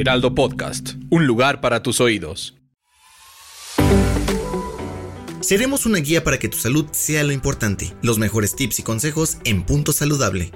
Heraldo Podcast, un lugar para tus oídos. Seremos una guía para que tu salud sea lo importante. Los mejores tips y consejos en Punto Saludable.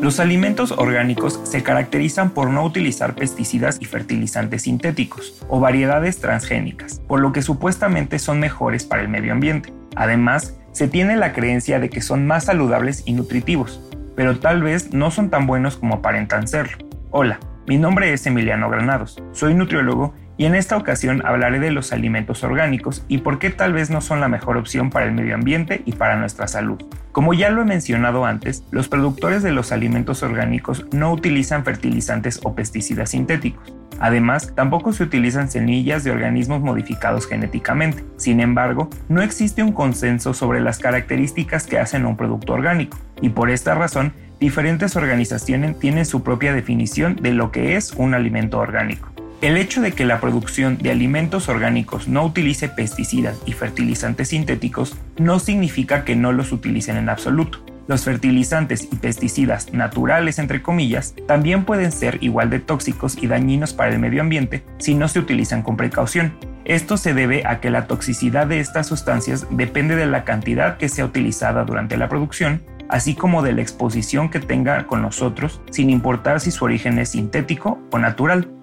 Los alimentos orgánicos se caracterizan por no utilizar pesticidas y fertilizantes sintéticos o variedades transgénicas, por lo que supuestamente son mejores para el medio ambiente. Además, se tiene la creencia de que son más saludables y nutritivos, pero tal vez no son tan buenos como aparentan serlo. Hola, mi nombre es Emiliano Granados, soy nutriólogo y en esta ocasión hablaré de los alimentos orgánicos y por qué tal vez no son la mejor opción para el medio ambiente y para nuestra salud. Como ya lo he mencionado antes, los productores de los alimentos orgánicos no utilizan fertilizantes o pesticidas sintéticos. Además, tampoco se utilizan semillas de organismos modificados genéticamente. Sin embargo, no existe un consenso sobre las características que hacen a un producto orgánico, y por esta razón, diferentes organizaciones tienen su propia definición de lo que es un alimento orgánico. El hecho de que la producción de alimentos orgánicos no utilice pesticidas y fertilizantes sintéticos no significa que no los utilicen en absoluto. Los fertilizantes y pesticidas naturales, entre comillas, también pueden ser igual de tóxicos y dañinos para el medio ambiente si no se utilizan con precaución. Esto se debe a que la toxicidad de estas sustancias depende de la cantidad que sea utilizada durante la producción, así como de la exposición que tenga con nosotros, sin importar si su origen es sintético o natural.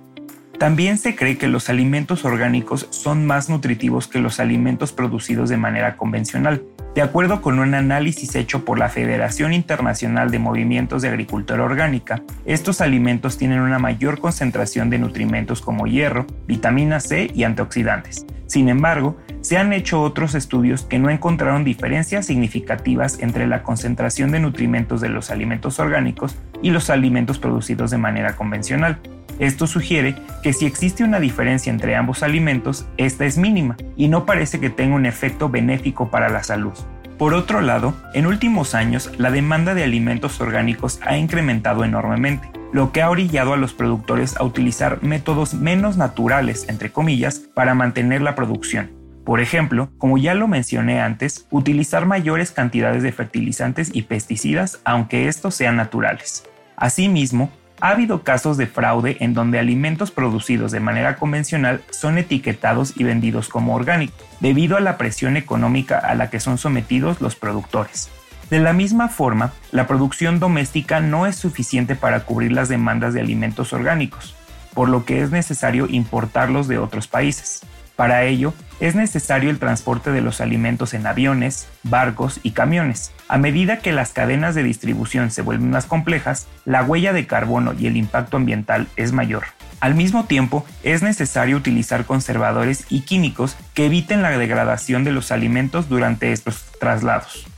También se cree que los alimentos orgánicos son más nutritivos que los alimentos producidos de manera convencional. De acuerdo con un análisis hecho por la Federación Internacional de Movimientos de Agricultura Orgánica, estos alimentos tienen una mayor concentración de nutrimentos como hierro, vitamina C y antioxidantes. Sin embargo, se han hecho otros estudios que no encontraron diferencias significativas entre la concentración de nutrimentos de los alimentos orgánicos y los alimentos producidos de manera convencional. Esto sugiere que si existe una diferencia entre ambos alimentos, esta es mínima y no parece que tenga un efecto benéfico para la salud. Por otro lado, en últimos años la demanda de alimentos orgánicos ha incrementado enormemente, lo que ha orillado a los productores a utilizar métodos menos naturales, entre comillas, para mantener la producción. Por ejemplo, como ya lo mencioné antes, utilizar mayores cantidades de fertilizantes y pesticidas aunque estos sean naturales. Asimismo, ha habido casos de fraude en donde alimentos producidos de manera convencional son etiquetados y vendidos como orgánicos, debido a la presión económica a la que son sometidos los productores. De la misma forma, la producción doméstica no es suficiente para cubrir las demandas de alimentos orgánicos, por lo que es necesario importarlos de otros países. Para ello, es necesario el transporte de los alimentos en aviones, barcos y camiones. A medida que las cadenas de distribución se vuelven más complejas, la huella de carbono y el impacto ambiental es mayor. Al mismo tiempo, es necesario utilizar conservadores y químicos que eviten la degradación de los alimentos durante estos traslados.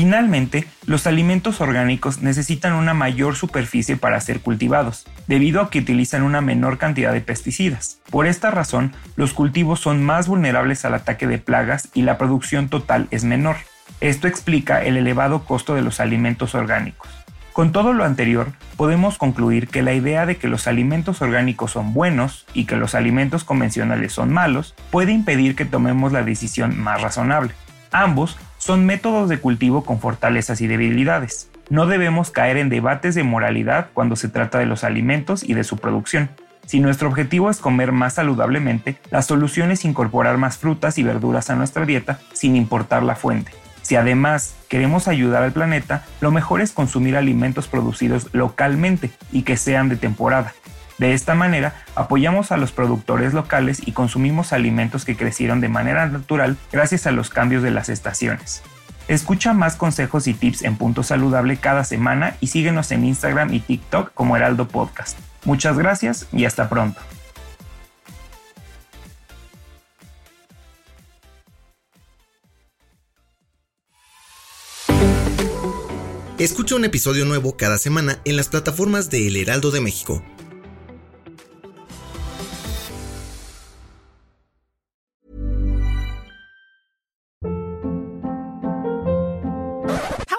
Finalmente, los alimentos orgánicos necesitan una mayor superficie para ser cultivados, debido a que utilizan una menor cantidad de pesticidas. Por esta razón, los cultivos son más vulnerables al ataque de plagas y la producción total es menor. Esto explica el elevado costo de los alimentos orgánicos. Con todo lo anterior, podemos concluir que la idea de que los alimentos orgánicos son buenos y que los alimentos convencionales son malos puede impedir que tomemos la decisión más razonable. Ambos son métodos de cultivo con fortalezas y debilidades. No debemos caer en debates de moralidad cuando se trata de los alimentos y de su producción. Si nuestro objetivo es comer más saludablemente, la solución es incorporar más frutas y verduras a nuestra dieta sin importar la fuente. Si además queremos ayudar al planeta, lo mejor es consumir alimentos producidos localmente y que sean de temporada. De esta manera, apoyamos a los productores locales y consumimos alimentos que crecieron de manera natural gracias a los cambios de las estaciones. Escucha más consejos y tips en Punto Saludable cada semana y síguenos en Instagram y TikTok como Heraldo Podcast. Muchas gracias y hasta pronto. Escucha un episodio nuevo cada semana en las plataformas de El Heraldo de México